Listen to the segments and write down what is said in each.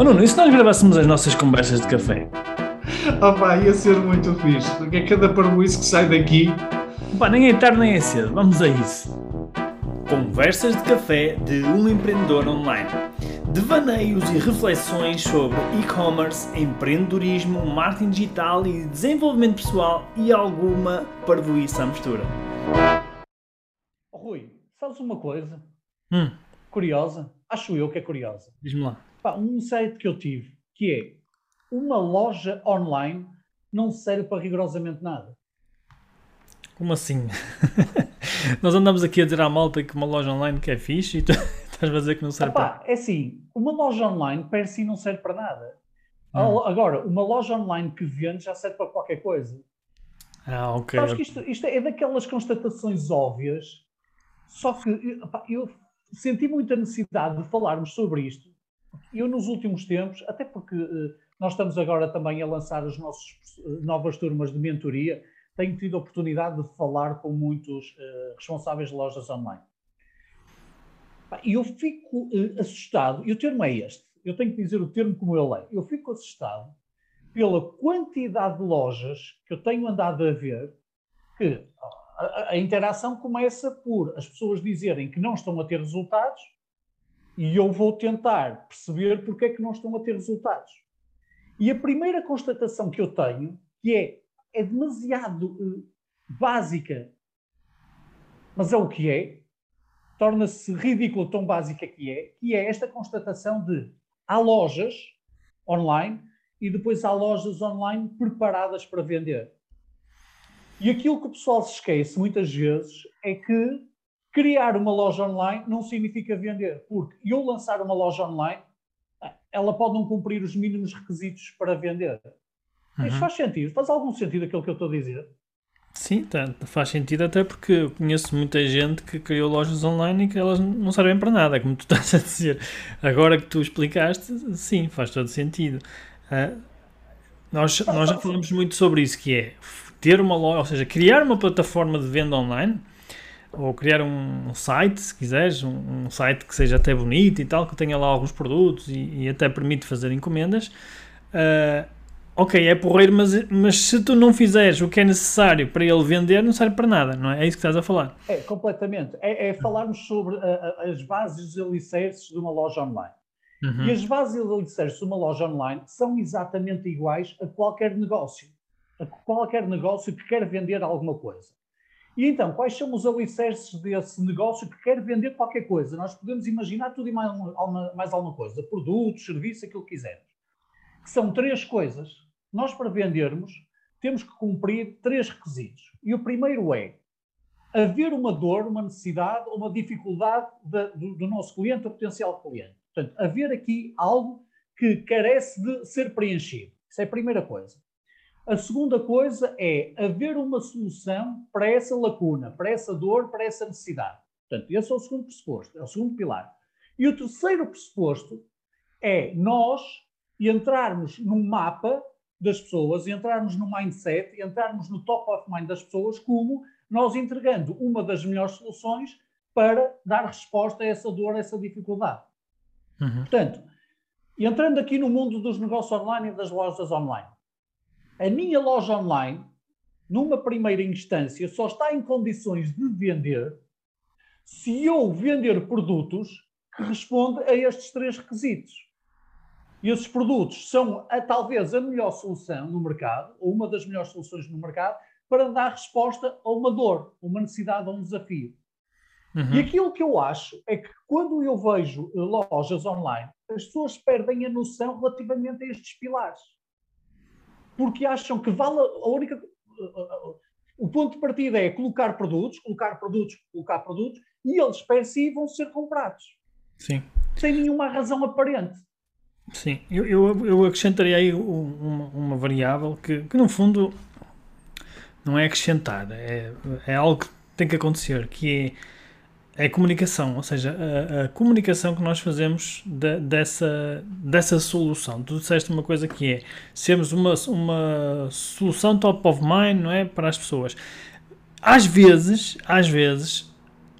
Oh Nuno, e se nós gravássemos as nossas conversas de café? Oh pá, ia ser muito fixe, porque é cada parboice que sai daqui. Pá, nem é tarde nem é cedo, vamos a isso. Conversas de café de um empreendedor online. Devaneios e reflexões sobre e-commerce, empreendedorismo, marketing digital e desenvolvimento pessoal e alguma parvoíça à mistura. Rui, sabes uma coisa Hum, curiosa? Acho eu que é curiosa. diz-me lá. Um insight que eu tive, que é uma loja online não serve para rigorosamente nada. Como assim? Nós andamos aqui a dizer à malta que uma loja online que é fixe e tu estás a dizer que não serve para... Epá, é assim, uma loja online per si não serve para nada. Hum. Agora, uma loja online que vende já serve para qualquer coisa. Ah, ok. Sabes que isto, isto é daquelas constatações óbvias, só que epá, eu senti muita necessidade de falarmos sobre isto. Eu, nos últimos tempos, até porque eh, nós estamos agora também a lançar as nossas eh, novas turmas de mentoria, tenho tido a oportunidade de falar com muitos eh, responsáveis de lojas online. E eu fico assustado, e o termo é este, eu tenho que dizer o termo como eu leio, eu fico assustado pela quantidade de lojas que eu tenho andado a ver que a- a interação começa por as pessoas dizerem que não estão a ter resultados e eu vou tentar perceber porque é que não estão a ter resultados. E a primeira constatação que eu tenho, que é, é demasiado eh, básica, mas é o que é, torna-se ridículo tão básica que é, que é esta constatação de há lojas online e depois há lojas online preparadas para vender. E aquilo que o pessoal se esquece muitas vezes é que criar uma loja online não significa vender, porque eu lançar uma loja online, ela pode não cumprir os mínimos requisitos para vender. Isto Uhum. faz sentido? Faz algum sentido aquilo que eu estou a dizer? Sim, tá, faz sentido até porque eu conheço muita gente que criou lojas online e que elas não servem para nada, como tu estás a dizer. Agora que tu explicaste, sim, faz todo sentido. Ah, nós, nós já falamos muito sobre isso, que é ter uma loja, ou seja, criar uma plataforma de venda online ou criar um site, se quiseres, um, um site que seja até bonito e tal, que tenha lá alguns produtos e, e até permite fazer encomendas. Ah, ok, é porreiro, mas, mas se tu não fizeres o que é necessário para ele vender, não serve para nada, não é? É isso que estás a falar. É, completamente. É, é falarmos sobre a- a- as bases e os alicerces de uma loja online. Uhum. E as bases e os alicerces de uma loja online são exatamente iguais a qualquer negócio. A qualquer negócio que quer vender alguma coisa. E então, quais são os alicerces desse negócio que quer vender qualquer coisa? Nós podemos imaginar tudo e mais, mais alguma coisa. Produtos, serviços, aquilo que quisermos. Que são três coisas. Nós, para vendermos, temos que cumprir três requisitos. E o primeiro é haver uma dor, uma necessidade ou uma dificuldade da- do, do nosso cliente ou potencial cliente. Portanto, haver aqui algo que carece de ser preenchido. Isso é a primeira coisa. A segunda coisa é haver uma solução para essa lacuna, para essa dor, para essa necessidade. Portanto, esse é o segundo pressuposto, é o segundo pilar. E o terceiro pressuposto é nós entrarmos num mapa das pessoas, entrarmos no mindset, entrarmos no top of mind das pessoas, como nós entregando uma das melhores soluções para dar resposta a essa dor, a essa dificuldade. Uhum. Portanto, entrando aqui no mundo dos negócios online e das lojas online, a minha loja online, numa primeira instância, só está em condições de vender se eu vender produtos que respondem a estes três requisitos. E esses produtos são a, talvez a melhor solução no mercado, ou uma das melhores soluções no mercado, para dar resposta a uma dor, uma necessidade, a um desafio. Uhum. E aquilo que eu acho é que quando eu vejo lojas online, as pessoas perdem a noção relativamente a estes pilares. Porque acham que vale a única. O ponto de partida é colocar produtos, colocar produtos, colocar produtos, e eles per si vão ser comprados, Sim, sem nenhuma razão aparente. sim. Eu, eu, eu acrescentaria aí um- uma, uma variável que, que, no fundo, não é acrescentar, é, é algo que tem que acontecer, que é, é comunicação, ou seja, a, a comunicação que nós fazemos da- dessa, dessa solução. Tu disseste uma coisa que é sermos uma, uma solução top of mind, não é? Para as pessoas. Às vezes, às vezes,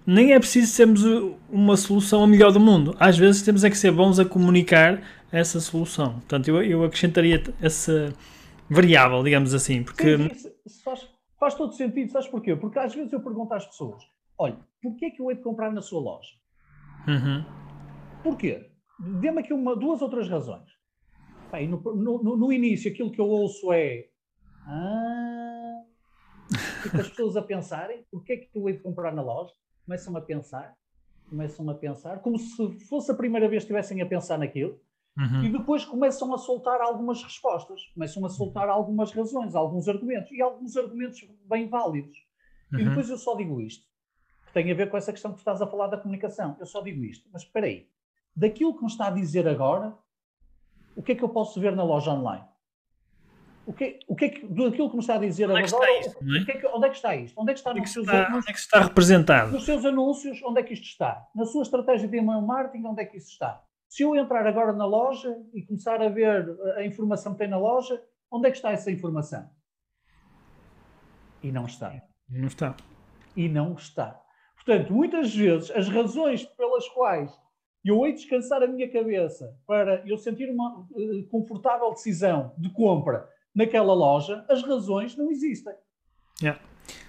nem é preciso sermos uma solução a melhor do mundo. Às vezes temos é que ser bons a comunicar essa solução. Portanto, eu, eu acrescentaria essa variável, digamos assim, porque... Sim, faz, faz todo sentido, sabes porquê? Porque às vezes eu pergunto às pessoas, olha, porquê é que eu hei de comprar na sua loja? Uhum. Porquê? Dê-me aqui uma, duas outras razões. Bem, no, no, no, início, aquilo que eu ouço é. Ah, as pessoas a pensarem: porquê é que eu hei de comprar na loja? Começam a pensar, começam a pensar, como se fosse a primeira vez que estivessem a pensar naquilo. Uhum. E depois começam a soltar algumas respostas, começam a soltar algumas razões, alguns argumentos, e alguns argumentos bem válidos. Uhum. E depois eu só digo isto, que tem a ver com essa questão que tu estás a falar da comunicação. Eu só digo isto, mas espera aí, daquilo que me está a dizer agora, o que é que eu posso ver na loja online? O que, o que é que, daquilo que me está a dizer onde agora, é isto, é? que é que, onde é que está isto? Onde é que está, onde é que nos, seus está, anúncios, onde é que está representado? nos seus anúncios? Onde é que isto está? Na sua estratégia de email marketing, onde é que isso está? Se eu entrar agora na loja e começar a ver a informação que tem na loja, onde é que está essa informação? E não está. Não está. E não está. Portanto, muitas vezes, as razões pelas quais eu hei descansar a minha cabeça para eu sentir uma uh, confortável decisão de compra naquela loja, as razões não existem. Yeah.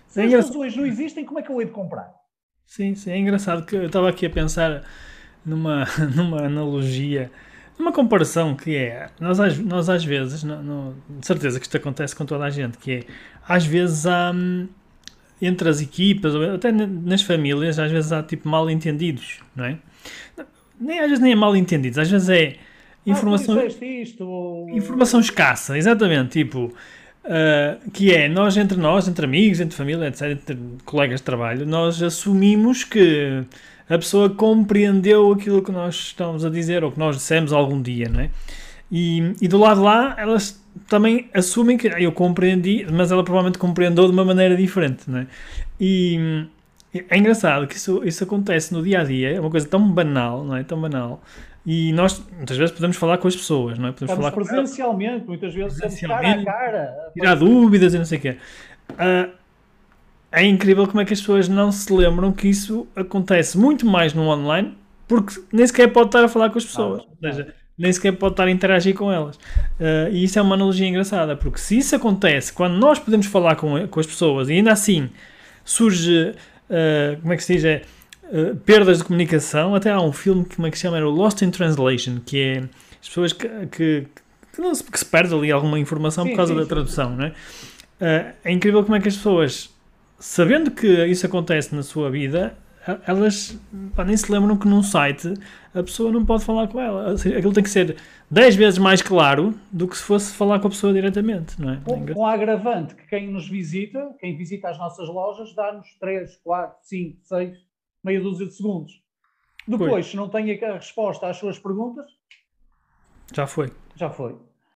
Se É as razões não existem, como é que eu hei de comprar? Sim, sim, é engraçado que eu estava aqui a pensar numa, numa analogia, numa comparação que é, nós às, nós às vezes, não, não- de certeza que isto acontece com toda a gente, que é, às vezes há, hum, entre as equipas, ou até na- nas famílias, às vezes há tipo mal entendidos, não é? Nem, às vezes nem é mal entendidos, às vezes é informação... Ah, isto, ou- Informação escassa, exatamente, tipo, ah, que é, nós entre nós, entre amigos, entre família, etc., entre colegas de trabalho, nós assumimos que a pessoa compreendeu aquilo que nós estamos a dizer ou que nós dissemos algum dia, não é? E, e do lado lá, elas também assumem que "Ah, eu compreendi, mas ela provavelmente compreendeu de uma maneira diferente, não é? E é engraçado que isso, isso acontece no dia a dia, é uma coisa tão banal, não é? Tão banal. E nós, muitas vezes, podemos falar com as pessoas, não é? Podemos Estamos falar com presencialmente, muitas vezes estamos cara a Presencialmente. cara. tirar dúvidas e não sei o quê. Ah, é incrível como é que as pessoas não se lembram que isso acontece muito mais no online, porque nem sequer pode estar a falar com as pessoas. Não, Ou seja, nem sequer pode estar a interagir com elas. Ah, e isso é uma analogia engraçada, porque se isso acontece quando nós podemos falar com, com as pessoas e ainda assim surge, ah, como é que se diz, é, ah, perdas de comunicação, até há um filme que, como é que se chama, era o Lost in Translation, que é as pessoas que, que, que, não se, que se perde ali alguma informação Sim, por causa sim, da tradução, não é? É incrível como é que as pessoas, sabendo que isso acontece na sua vida, elas pá, nem se lembram que num site a pessoa não pode falar com ela. Aquilo tem que ser 10 vezes mais claro do que se fosse falar com a pessoa diretamente, não é? Com a agravante que quem nos visita, quem visita as nossas lojas, dá-nos 3, 4, 5, 6, meia dúzia de segundos. Depois, Pois. se não tem a resposta às suas perguntas, Já foi. já foi.